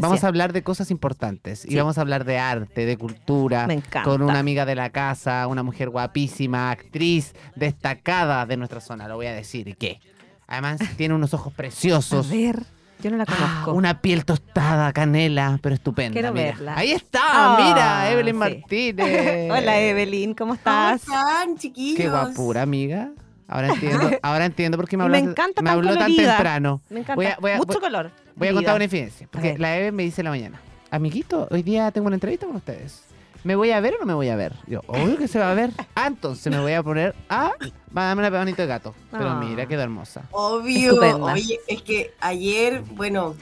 Vamos a hablar de cosas importantes y vamos a hablar de arte, de cultura, Me encanta. con una amiga de la casa, una mujer guapísima, actriz destacada de nuestra zona, lo voy a decir. ¿Y qué? Además tiene unos ojos A preciosos, ver, yo no la ah, conozco. una piel tostada, canela, pero estupenda. Quiero mira. verla. Ahí está, Ah, mira, Evelyn sí. Martínez. Hola Evelyn, ¿cómo ¿Cómo estás? están, chiquillos? Qué guapura, amiga. Ahora entiendo, ahora entiendo por qué me, Me hablaste- encanta me tan habló tan temprano. Me encanta. Voy a- voy a- Mucho voy- color. Voy a contar una infidencia, porque la Eve me dice en la mañana, amiguito, hoy día tengo una entrevista con ustedes. ¿Me voy a ver o no me voy a ver? Yo, obvio que se va a ver. Ah, entonces me voy a poner a... Va a darme una pebanito de gato. Pero Ah. mira, quedó hermosa. Obvio. Estupenda. Oye, es que ayer, bueno,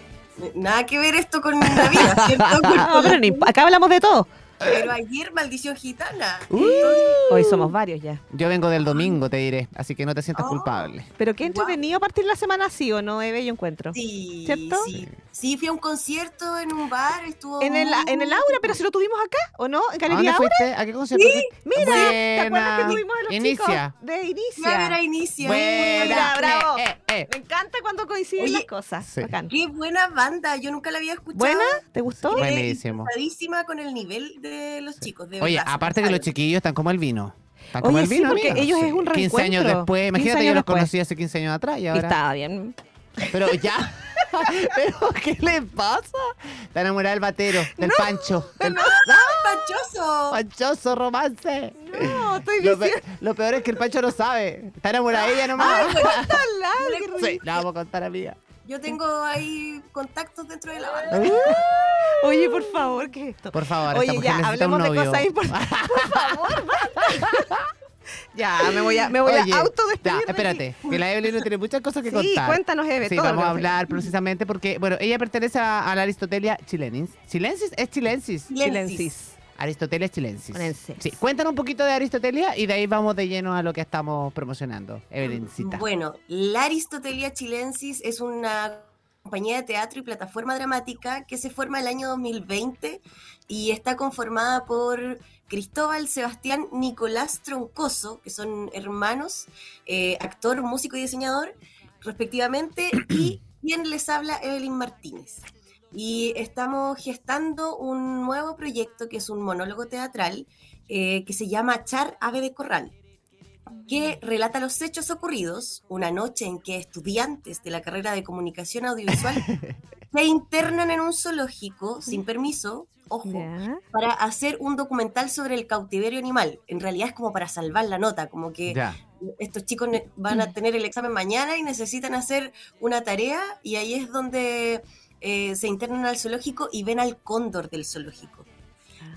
nada que ver esto con la vida, ¿cierto? No, pero ni- acá hablamos de todo. Pero ayer, maldición gitana. Uh. Hoy somos varios ya. Yo vengo del domingo, te diré, así que no te sientas Oh. culpable. Pero qué entretenido partir la semana así o no, Eve, yo encuentro. Sí, ¿Cierto? sí. Sí, fui a un concierto en un bar, estuvo En el, en el Aura, pero si lo tuvimos acá, ¿o no? ¿En ¿A dónde Galería Aura? fuiste? ¿A qué concierto? fuiste? Mira, ¿te acuerdas que tuvimos a los Inicia. chicos de Fui a ver Inicia? a Inicia. Buena. Mira, bravo. Eh, eh, eh. Me encanta cuando coinciden Oye, las cosas. Sí. Bacán. Qué buena banda, yo nunca la había escuchado. ¿Buena? ¿Te gustó? Buenísimo. con el nivel de los chicos, de Oye, verdad, aparte que los chiquillos están como el vino. Están como Oye, el sí, vino, porque amiga. ellos es un 15 años reencuentro. después. 15 Imagínate, yo años los después. conocí hace 15 años atrás y Y ahora... estaba bien. Pero ya. ¿Pero qué le pasa? Está enamorada del batero, del Pancho. Del ¡Panchoso! panchoso romance. No, estoy Lo, diciendo. pe- lo peor es que el Pancho no sabe. Está enamorada de ella nomás. Cuéntala, qué sí, la vamos a contar a mía. Yo tengo ahí contactos dentro de la banda. Oye, por favor, ¿qué es esto? Por favor, esta Oye, mujer ya, hablemos de cosas importantes. Por favor, basta. Ya, me voy a, me voy Oye, a autodespedir. ya, de aquí. espérate, que la Evelyn no tiene muchas cosas que Sí, contar. cuéntanos, Eve, Sí, todo vamos a hablar precisamente porque, bueno, ella pertenece a, a la Aristotelia chilensis. ¿Chilensis? Es chilensis. Chilensis. Aristotelia chilensis. Sí, cuéntanos un poquito de Aristotelia y de ahí vamos de lleno a lo que estamos promocionando. Evelyncita. Bueno, la Aristotelia Chilensis es una compañía de teatro y plataforma dramática que se forma el año 2020 y está conformada por Cristóbal Sebastián Nicolás Troncoso, que son hermanos, eh, actor, músico y diseñador, respectivamente, y quien les habla, Evelyn Martínez. Y estamos gestando un nuevo proyecto que es un monólogo teatral eh, que se llama Char Ave de Corral que relata los hechos ocurridos una noche en que estudiantes de la carrera de comunicación audiovisual se internan en un zoológico sin permiso, ojo, para hacer un documental sobre el cautiverio animal. En realidad es como para salvar la nota, como que Ya. estos chicos van a tener el examen mañana y necesitan hacer una tarea y ahí es donde eh, se internan al zoológico y ven al cóndor del zoológico.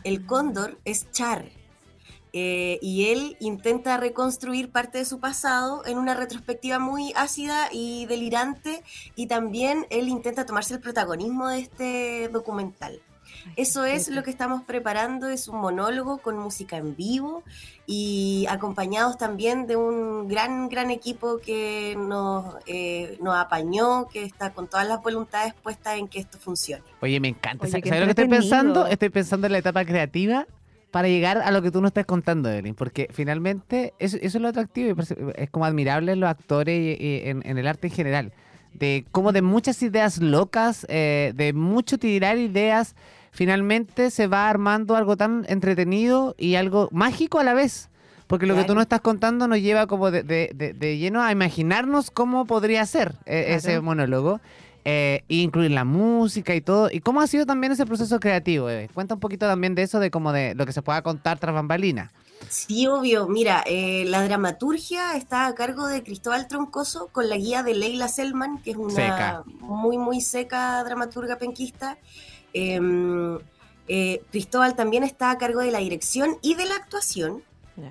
El cóndor es Char. Eh, y él intenta reconstruir parte de su pasado en una retrospectiva muy ácida y delirante y también él intenta tomarse el protagonismo de este documental. Eso es lo que estamos preparando, es un monólogo con música en vivo y acompañados también de un gran, gran equipo que nos, eh, nos apañó, que está con todas las voluntades puestas en que esto funcione. Oye, me encanta. Oye, ¿Sabes lo que estoy pensando? Estoy pensando en la etapa creativa para llegar a lo que tú nos estás contando, Evelyn, porque finalmente eso, eso es lo atractivo y es como admirable en los actores y, y en, en el arte en general, de cómo de muchas ideas locas, eh, de mucho tirar ideas, finalmente se va armando algo tan entretenido y algo mágico a la vez. Porque lo que tú nos estás contando nos lleva como de, de- de- de lleno a imaginarnos cómo podría ser eh, ese monólogo. Eh, incluir la música y todo. ¿Y cómo ha sido también ese proceso creativo? Eve? Cuenta un poquito también de eso, de como de lo que se pueda contar tras bambalinas. Sí, obvio. Mira, eh, la dramaturgia está a cargo de Cristóbal Troncoso con la guía de Leila Selman, que es una Seca. muy, muy seca dramaturga penquista. Eh, eh, Cristóbal también está a cargo de la dirección y de la actuación.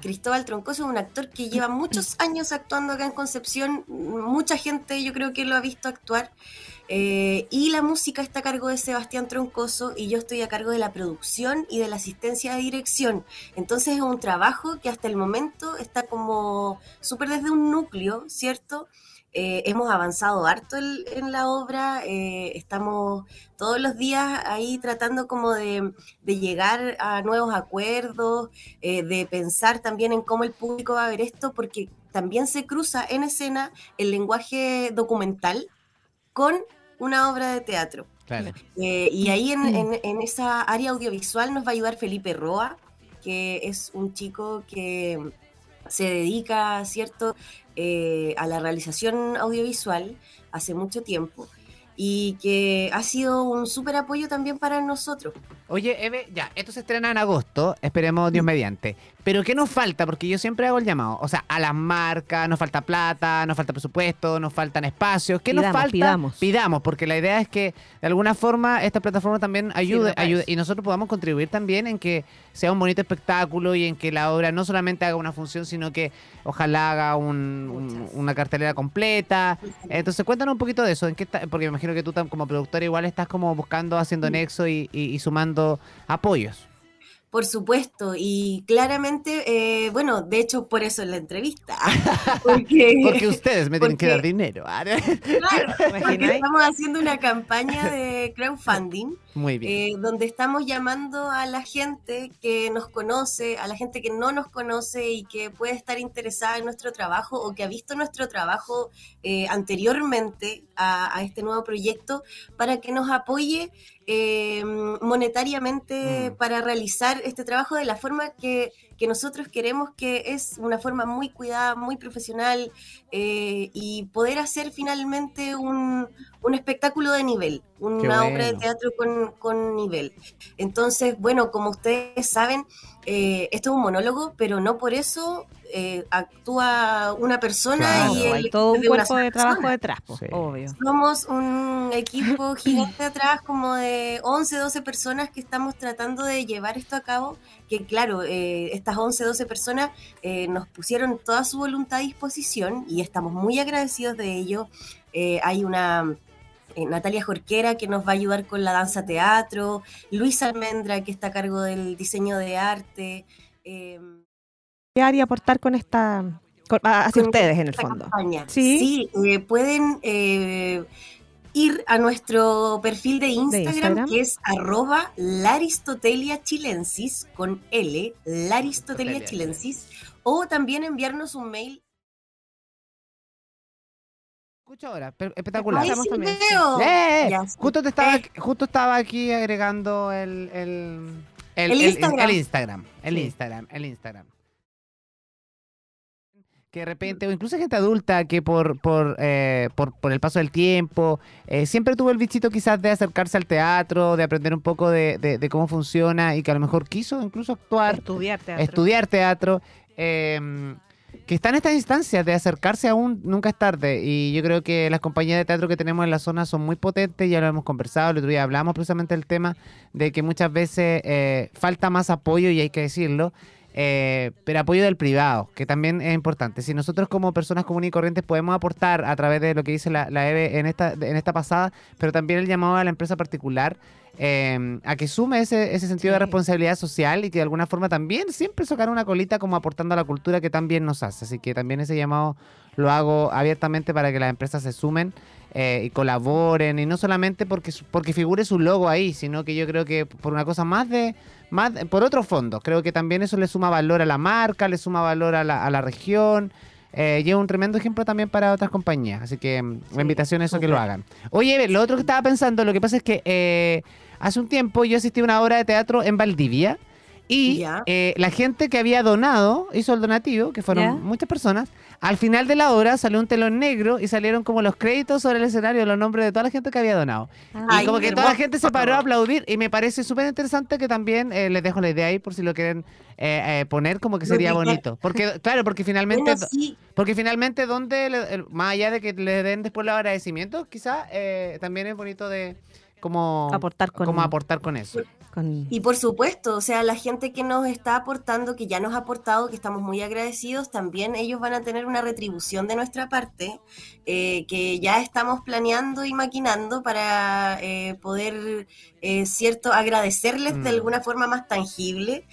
Cristóbal Troncoso es un actor que lleva muchos años actuando acá en Concepción. Mucha gente yo creo que lo ha visto actuar. Eh, y la música está a cargo de Sebastián Troncoso y yo estoy a cargo de la producción y de la asistencia de dirección. Entonces es un trabajo que hasta el momento está como súper desde un núcleo, ¿cierto? Eh, hemos avanzado harto el- en la obra, eh, estamos todos los días ahí tratando como de, de llegar a nuevos acuerdos, eh, de pensar también en cómo el público va a ver esto, porque también se cruza en escena el lenguaje documental con una obra de teatro. Claro. Eh, y ahí Mm. en, en- en esa área audiovisual nos va a ayudar Felipe Roa, que es un chico que se dedica, ¿cierto?, Eh, a la realización audiovisual hace mucho tiempo y que ha sido un súper apoyo también para nosotros. Oye, Eve, ya, esto se estrena en agosto, esperemos Dios mediante. Pero ¿qué nos falta? Porque yo siempre hago el llamado. O sea, a las marcas, nos falta plata, nos falta presupuesto, nos faltan espacios. ¿Qué nos falta? pidamos. Pidamos, porque la idea es que de alguna forma esta plataforma también ayude, eso. y nosotros podamos contribuir también en que sea un bonito espectáculo y en que la obra no solamente haga una función, sino que ojalá haga un- un- una cartelera completa. Entonces cuéntanos un poquito de eso, en qué está- porque me imagino que tú como productora igual estás como buscando, haciendo nexo y, y- y sumando apoyos. Por supuesto, y claramente, eh, bueno, de hecho por eso en la entrevista. Porque, Porque ustedes me tienen que dar dinero. Ah, claro, porque estamos haciendo una campaña de crowdfunding Muy bien. eh, donde estamos llamando a la gente que nos conoce, a la gente que no nos conoce y que puede estar interesada en nuestro trabajo o que ha visto nuestro trabajo eh, anteriormente a, a este nuevo proyecto para que nos apoye eh, monetariamente Mm. para realizar este trabajo de la forma que, que nosotros queremos, que es una forma muy cuidada, muy profesional eh, y poder hacer finalmente un, un espectáculo de nivel, una obra de teatro con, con nivel. Entonces, bueno, como ustedes saben, eh, esto es un monólogo, pero no por eso eh, actúa una persona Claro, y hay el todo un de cuerpo de trabajo persona. detrás, Sí. obvio. Somos un equipo gigante atrás, como de 11, 12 personas que estamos tratando de llevar esto a cabo. Que claro, eh, estas 11, 12 personas eh, nos pusieron toda su voluntad a disposición y estamos muy agradecidos de ello. Eh, hay una eh, Natalia Jorquera que nos va a ayudar con la danza teatro, Luis Almendra que está a cargo del diseño de arte. eh, ¿Qué haría aportar con esta, con- a- hacia con ustedes en el fondo? campaña. Sí. eh, pueden eh, ir a nuestro perfil de Instagram, Instagram. que es arroba Laristotelia chilensis, con L, Laristotelia Aristotelia. chilensis, o también enviarnos un mail. Escucha ahora, espectacular. Ay, sí también, veo. ¡Eh! Ya, sí. Justo, te estaba, Eh. justo estaba aquí agregando el, el, el, El Instagram. el Instagram. El Sí. Instagram. El Instagram. Que de repente, o incluso gente adulta que por, por, eh, por, por el paso del tiempo, eh, siempre tuvo el bichito quizás de acercarse al teatro, de aprender un poco de, de- de cómo funciona y que a lo mejor quiso incluso actuar Estudiar teatro. estudiar teatro, eh, que está en estas instancias de acercarse aún, nunca es tarde. Y yo creo que las compañías de teatro que tenemos en la zona son muy potentes, ya lo hemos conversado, el otro día hablamos precisamente del tema de que muchas veces eh, falta más apoyo, y hay que decirlo. Eh, pero apoyo del privado, que también es importante. Si nosotros como personas comunes y corrientes podemos aportar a través de lo que dice la, la EVE en esta, en esta pasada, pero también el llamado a la empresa particular eh, a que sume ese, ese sentido de responsabilidad social y que de alguna forma también siempre sacar una colita como aportando a la cultura que también nos hace. Así que también ese llamado lo hago abiertamente para que las empresas se sumen eh, y colaboren y no solamente porque, porque figure su logo ahí, sino que yo creo que por una cosa más de, más por otro fondo, creo que también eso le suma valor a la marca, le suma valor a la, a la región. Eh, y es un tremendo ejemplo también para otras compañías. Así que mm, la Sí, invitación es eso que lo hagan. Oye, lo otro que estaba pensando, lo que pasa es que eh, hace un tiempo yo asistí a una obra de teatro en Valdivia y eh, la gente que había donado, hizo el donativo, que fueron muchas personas, al final de la obra salió un telón negro y salieron como los créditos sobre el escenario, los nombres de toda la gente que había donado. Y como que toda la gente se paró a aplaudir y me parece súper interesante que también eh, les dejo la idea ahí por si lo quieren eh, poner como que sería bonito. Porque, claro, porque finalmente... Sí, Porque finalmente, donde el- más allá de que le den después los agradecimientos, quizás también es bonito de como Aportar con- como aportar con eso. con- Y por supuesto, o sea, la gente que nos está aportando, que ya nos ha aportado, que estamos muy agradecidos, también ellos van a tener una retribución de nuestra parte, eh, que ya estamos planeando y maquinando para eh, poder, eh, cierto, agradecerles Mm. de alguna forma más tangible.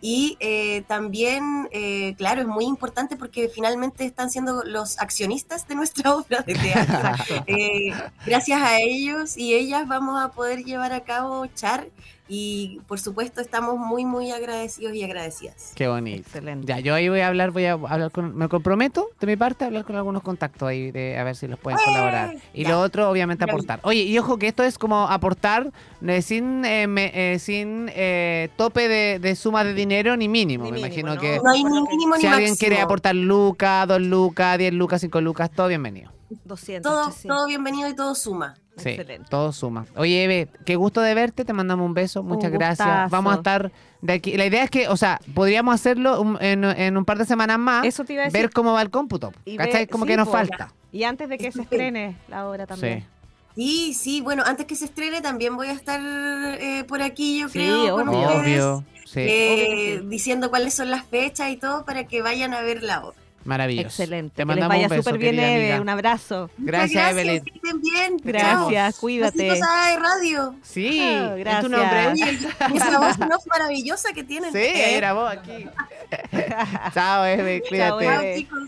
Y eh, también, eh, claro, es muy importante porque finalmente están siendo los accionistas de nuestra obra de teatro. Eh, gracias a ellos y ellas vamos a poder llevar a cabo Char y por supuesto estamos muy, muy agradecidos y agradecidas. Qué bonito. Excelente. Ya, yo ahí voy a hablar, voy a hablar con, me comprometo de mi parte a hablar con algunos contactos ahí de a ver si los pueden colaborar. Y Ya. lo otro, obviamente, aportar. Oye, y ojo que esto es como aportar eh, sin, eh, me- eh, sin eh, tope de, de suma de dinero ni mínimo. Ni me mínimo, imagino ¿no? que No hay ni ni si alguien máximo. quiere aportar lucas, dos lucas, diez lucas, cinco lucas, todo bienvenido. 200. todo, 300. todo bienvenido y todo suma. Sí, Excelente. todo suma. Oye, Eve, qué gusto de verte, te mandamos un beso, muchas gracias. gustazo. Vamos a estar de aquí. La idea es que, o sea, podríamos hacerlo un- en, en un par de semanas más, Eso te iba a decir. ver cómo va el cómputo. Y ¿Cachai? ver- Como sí, que nos falta. Y antes de que se estrene la obra también. Sí. Sí, sí, bueno, antes que se estrene también voy a estar eh, por aquí, yo Sí, creo, con obvio. ustedes, Obvio. Sí, eh, Obvio sí. diciendo cuáles son las fechas y todo para que vayan a ver la obra. Maravilloso. Excelente. Te que les mandamos vaya un beso, súper bien, Eve. amiga. Un abrazo. Muchas Gracias, Evelyn. Que estén bien. Gracias, Chao. cuídate. Besitos a de radio. Sí, es gracias. tu nombre. Oye, esa voz no maravillosa que tienen. Sí, ahí era vos aquí. Chao, Eve, cuídate. Chao, chicos.